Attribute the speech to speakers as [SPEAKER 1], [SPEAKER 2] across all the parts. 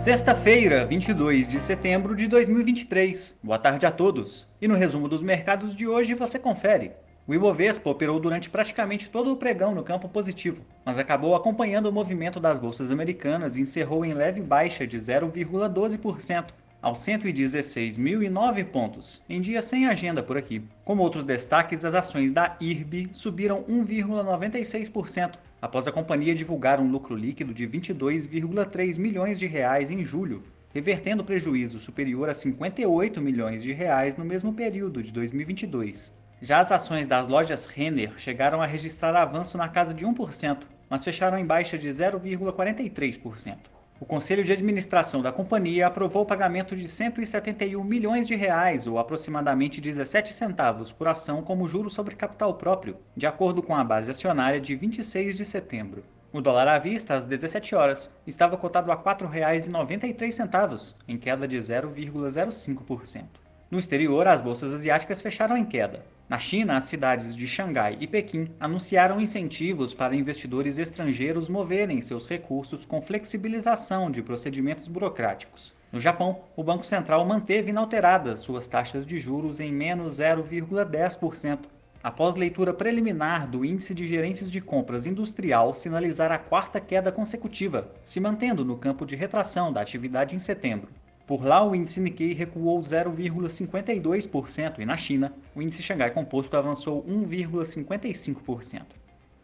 [SPEAKER 1] Sexta-feira, 22 de setembro de 2023. Boa tarde a todos. E no resumo dos mercados de hoje você confere. O Ibovespa operou durante praticamente todo o pregão no campo positivo, mas acabou acompanhando o movimento das bolsas americanas e encerrou em leve baixa de 0,12%, aos 116.009 pontos, em dia sem agenda por aqui. Como outros destaques, as ações da IRB subiram 1,96%, após a companhia divulgar um lucro líquido de 22,3 milhões de reais em julho, revertendo prejuízo superior a 58 milhões de reais no mesmo período de 2022. Já as ações das lojas Renner chegaram a registrar avanço na casa de 1%, mas fecharam em baixa de 0,43%. O Conselho de Administração da companhia aprovou o pagamento de 171 milhões de reais, ou aproximadamente 17 centavos por ação como juro sobre capital próprio, de acordo com a base acionária de 26 de setembro. O dólar à vista, às 17 horas, estava cotado a R$ 4,93, em queda de 0,05%. No exterior, as bolsas asiáticas fecharam em queda. Na China, as cidades de Xangai e Pequim anunciaram incentivos para investidores estrangeiros moverem seus recursos com flexibilização de procedimentos burocráticos. No Japão, o Banco Central manteve inalteradas suas taxas de juros em menos 0,10%, após leitura preliminar do Índice de Gerentes de Compras Industrial sinalizar a quarta queda consecutiva, se mantendo no campo de retração da atividade em setembro. Por lá, o índice Nikkei recuou 0,52% e na China, o índice Xangai Composto avançou 1,55%.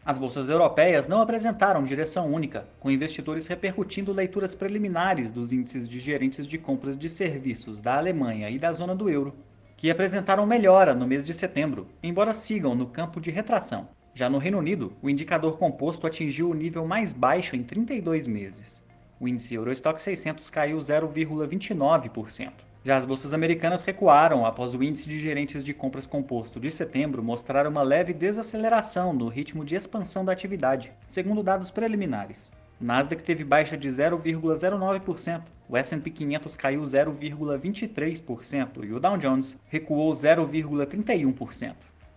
[SPEAKER 1] As bolsas europeias não apresentaram direção única, com investidores repercutindo leituras preliminares dos índices de gerentes de compras de serviços da Alemanha e da zona do euro, que apresentaram melhora no mês de setembro, embora sigam no campo de retração. Já no Reino Unido, o indicador composto atingiu o nível mais baixo em 32 meses. O índice Eurostock 600 caiu 0,29%. Já as bolsas americanas recuaram após o índice de gerentes de compras composto de setembro mostrar uma leve desaceleração no ritmo de expansão da atividade, segundo dados preliminares. O Nasdaq teve baixa de 0,09%, o S&P 500 caiu 0,23% e o Dow Jones recuou 0,31%.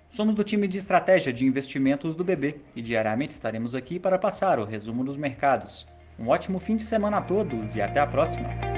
[SPEAKER 1] Somos do time de estratégia de investimentos do BB e diariamente estaremos aqui para passar o resumo dos mercados. Um ótimo fim de semana a todos e até a próxima!